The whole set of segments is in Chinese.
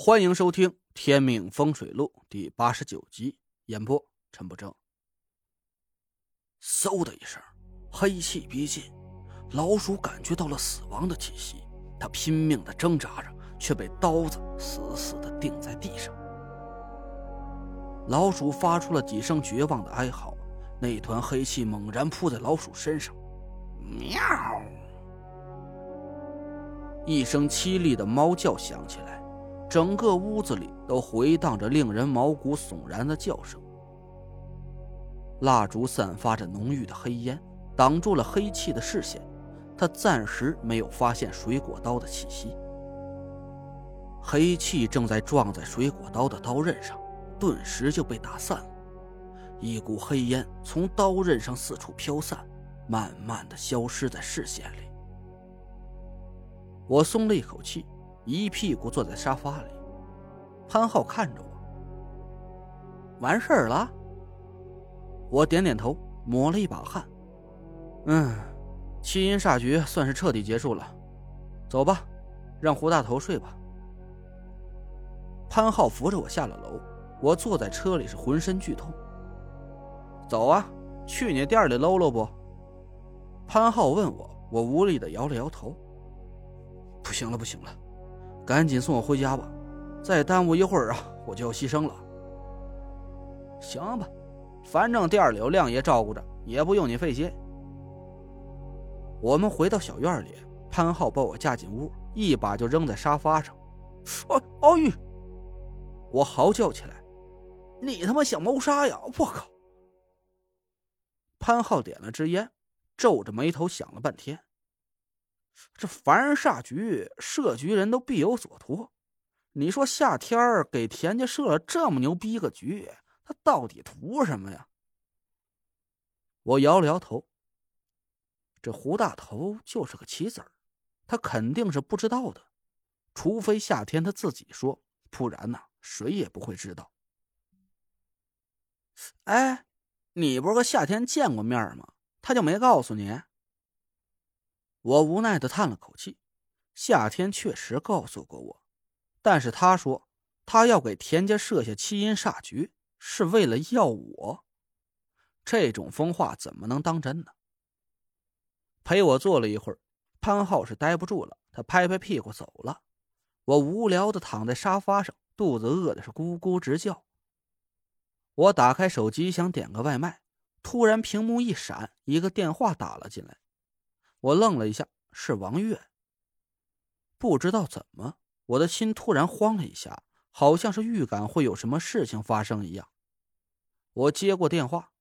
欢迎收听《天命风水录》第八十九集，演播陈不正。嗖的一声，黑气逼近，老鼠感觉到了死亡的气息，它拼命的挣扎着，却被刀子死死的钉在地上。老鼠发出了几声绝望的哀嚎，那团黑气猛然扑在老鼠身上，喵！一声凄厉的猫叫响起来。整个屋子里都回荡着令人毛骨悚然的叫声。蜡烛散发着浓郁的黑烟，挡住了黑气的视线，他暂时没有发现水果刀的气息。黑气正在撞在水果刀的刀刃上，顿时就被打散了。一股黑烟从刀刃上四处飘散，慢慢的消失在视线里。我松了一口气。一屁股坐在沙发里，潘浩看着我。完事儿了。我点点头，抹了一把汗。嗯，七阴煞局算是彻底结束了。走吧，让胡大头睡吧。潘浩扶着我下了楼，我坐在车里是浑身剧痛。走啊，去你店里搂搂不？潘浩问我，我无力的摇了摇头。不行了，不行了。赶紧送我回家吧，再耽误一会儿啊，我就要牺牲了。行吧，反正店里有亮爷照顾着，也不用你费心。我们回到小院里，潘浩把我架进屋，一把就扔在沙发上。哦，奥玉！我嚎叫起来：“你他妈想谋杀呀！我靠！”潘浩点了支烟，皱着眉头想了半天。这凡人煞局，设局人都必有所图。你说夏天给田家设了这么牛逼一个局，他到底图什么呀？我摇了摇头。这胡大头就是个棋子儿，他肯定是不知道的，除非夏天他自己说，不然呢，谁也不会知道。哎，你不是和夏天见过面吗？他就没告诉你？我无奈的叹了口气，夏天确实告诉过我，但是他说他要给田家设下七阴煞局，是为了要我。这种疯话怎么能当真呢？陪我坐了一会儿，潘浩是待不住了，他拍拍屁股走了。我无聊的躺在沙发上，肚子饿的是咕咕直叫。我打开手机想点个外卖，突然屏幕一闪，一个电话打了进来。我愣了一下，是王月。不知道怎么，我的心突然慌了一下，好像是预感会有什么事情发生一样。我接过电话：“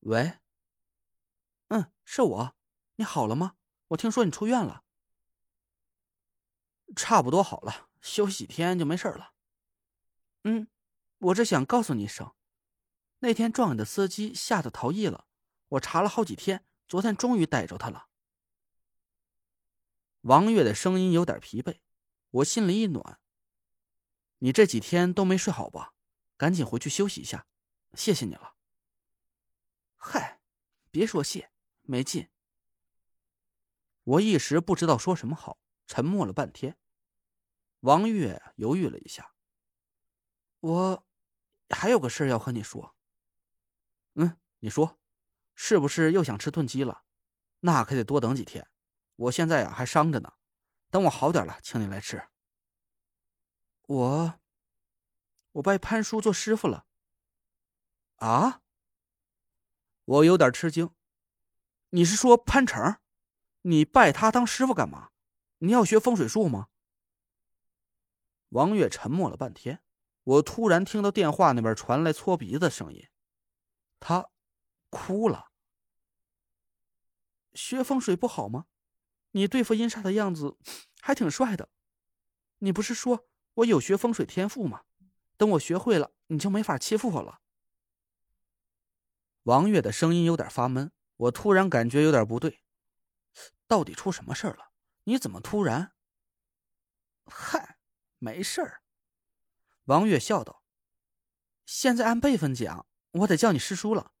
喂，嗯，是我，你好了吗？我听说你出院了。差不多好了，休息几天就没事了。嗯，我只想告诉你一声，那天撞你的司机吓得逃逸了，我查了好几天。”昨天终于逮着他了。王月的声音有点疲惫，我心里一暖。你这几天都没睡好吧？赶紧回去休息一下，谢谢你了。嗨，别说谢，没劲。我一时不知道说什么好，沉默了半天。王月犹豫了一下，我还有个事要和你说。嗯，你说。是不是又想吃炖鸡了？那可得多等几天。我现在呀还伤着呢，等我好点了，请你来吃。我，我拜潘叔做师傅了。啊？我有点吃惊。你是说潘成？你拜他当师傅干嘛？你要学风水术吗？王月沉默了半天，我突然听到电话那边传来搓鼻子的声音，他哭了。学风水不好吗？你对付阴煞的样子还挺帅的。你不是说我有学风水天赋吗？等我学会了，你就没法欺负我了。王月的声音有点发闷，我突然感觉有点不对，到底出什么事了？你怎么突然？嗨，没事儿。王月笑道：“现在按辈分讲，我得叫你师叔了。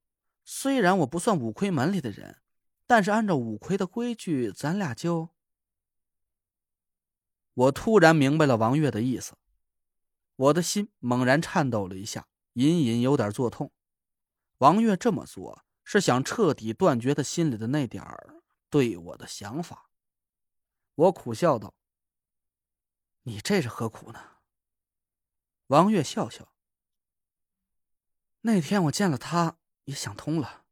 虽然我不算五魁门里的人。”但是按照五魁的规矩，咱俩就……我突然明白了王月的意思，我的心猛然颤抖了一下，隐隐有点作痛。王月这么做是想彻底断绝他心里的那点儿对我的想法。我苦笑道：“你这是何苦呢？”王月笑笑：“那天我见了他，也想通了。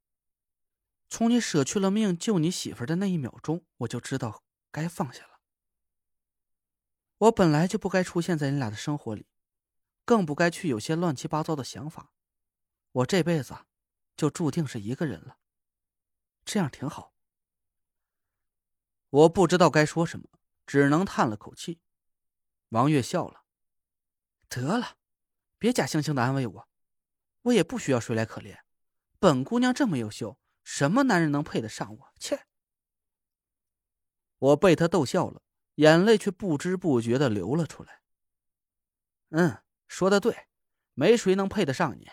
从你舍去了命救你媳妇的那一秒钟，我就知道该放下了。”我本来就不该出现在你俩的生活里，更不该去有些乱七八糟的想法。我这辈子就注定是一个人了，这样挺好。我不知道该说什么，只能叹了口气。王月笑了：“得了，别假惺惺的安慰我，我也不需要谁来可怜。本姑娘这么优秀，什么男人能配得上我？切！”我被他逗笑了。眼泪却不知不觉的流了出来。嗯，说的对，没谁能配得上你。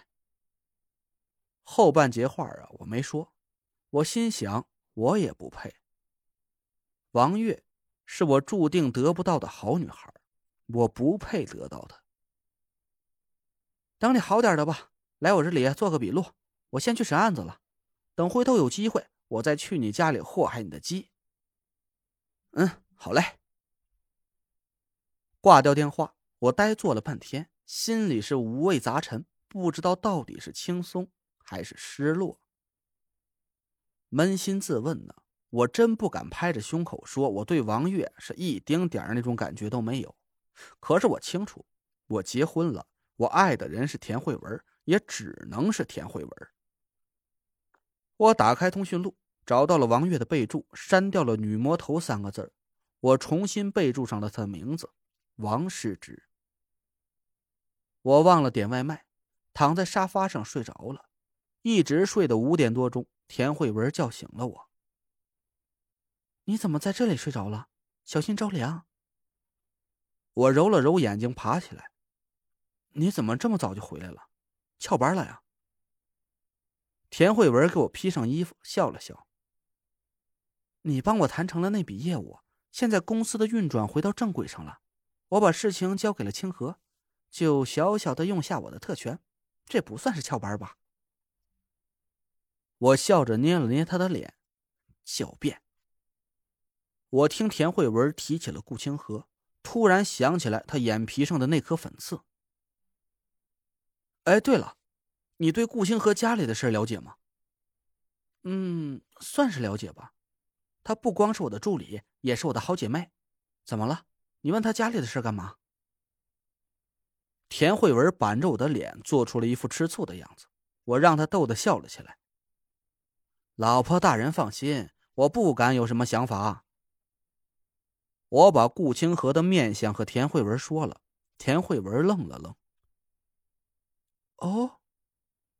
后半截话啊，我没说，我心想我也不配。王月是我注定得不到的好女孩，我不配得到她。等你好点的吧，来我这里做个笔录，我先去审案子了。等回头有机会，我再去你家里祸害你的鸡。嗯，好嘞。挂掉电话，我呆坐了半天，心里是五味杂陈，不知道到底是轻松还是失落。扪心自问呢，我真不敢拍着胸口说我对王月是一丁点儿那种感觉都没有。可是我清楚，我结婚了，我爱的人是田慧文，也只能是田慧文。我打开通讯录，找到了王月的备注，删掉了“女魔头”三个字我重新备注上了她的名字。王世之，我忘了点外卖，躺在沙发上睡着了，一直睡到五点多钟。田慧文叫醒了我：“你怎么在这里睡着了？小心着凉。”我揉了揉眼睛，爬起来：“你怎么这么早就回来了？翘班了呀？”田慧文给我披上衣服，笑了笑：“你帮我谈成了那笔业务，现在公司的运转回到正轨上了。”我把事情交给了清河，就小小的用下我的特权，这不算是翘班吧？我笑着捏了捏他的脸，狡辩。我听田慧文提起了顾清河，突然想起来他眼皮上的那颗粉刺。哎，对了，你对顾清河家里的事了解吗？嗯，算是了解吧。她不光是我的助理，也是我的好姐妹。怎么了？你问她家里的事干嘛？田慧文板着我的脸，做出了一副吃醋的样子。我让他逗得笑了起来。老婆大人放心，我不敢有什么想法。我把顾清河的面相和田慧文说了。田慧文愣了愣。哦，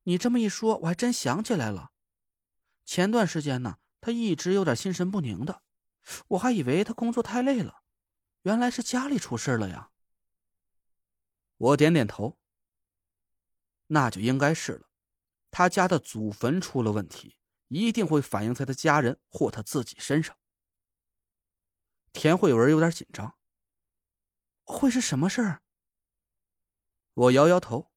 你这么一说，我还真想起来了。前段时间呢，他一直有点心神不宁的，我还以为他工作太累了。原来是家里出事了呀！我点点头。那就应该是了，他家的祖坟出了问题，一定会反映在他家人或他自己身上。田慧文有点紧张，会是什么事儿？我摇摇头，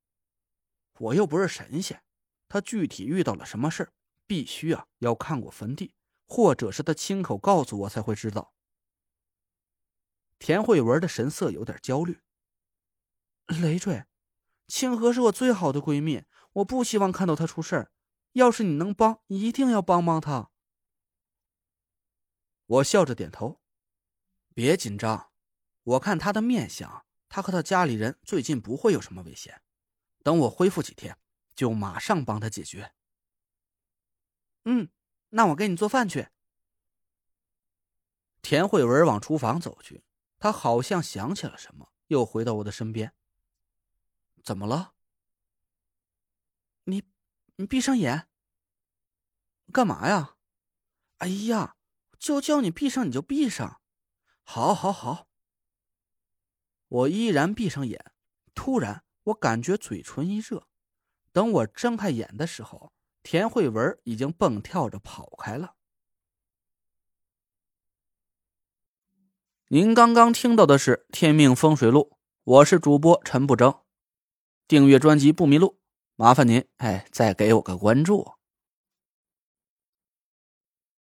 我又不是神仙，他具体遇到了什么事儿，必须啊要看过坟地，或者是他亲口告诉我才会知道。田慧文的神色有点焦虑。累赘，清河是我最好的闺蜜，我不希望看到她出事儿。要是你能帮，一定要帮帮她。我笑着点头。别紧张，我看她的面相，她和她家里人最近不会有什么危险。等我恢复几天，就马上帮他解决。嗯，那我给你做饭去。田慧文往厨房走去。他好像想起了什么，又回到我的身边。怎么了？你，你闭上眼。干嘛呀？哎呀，就叫你闭上你就闭上。好，好，好。我依然闭上眼。突然，我感觉嘴唇一热。等我睁开眼的时候，田慧文已经蹦跳着跑开了。您刚刚听到的是《天命风水录》，我是主播陈不争。订阅专辑不迷路，麻烦您哎，再给我个关注。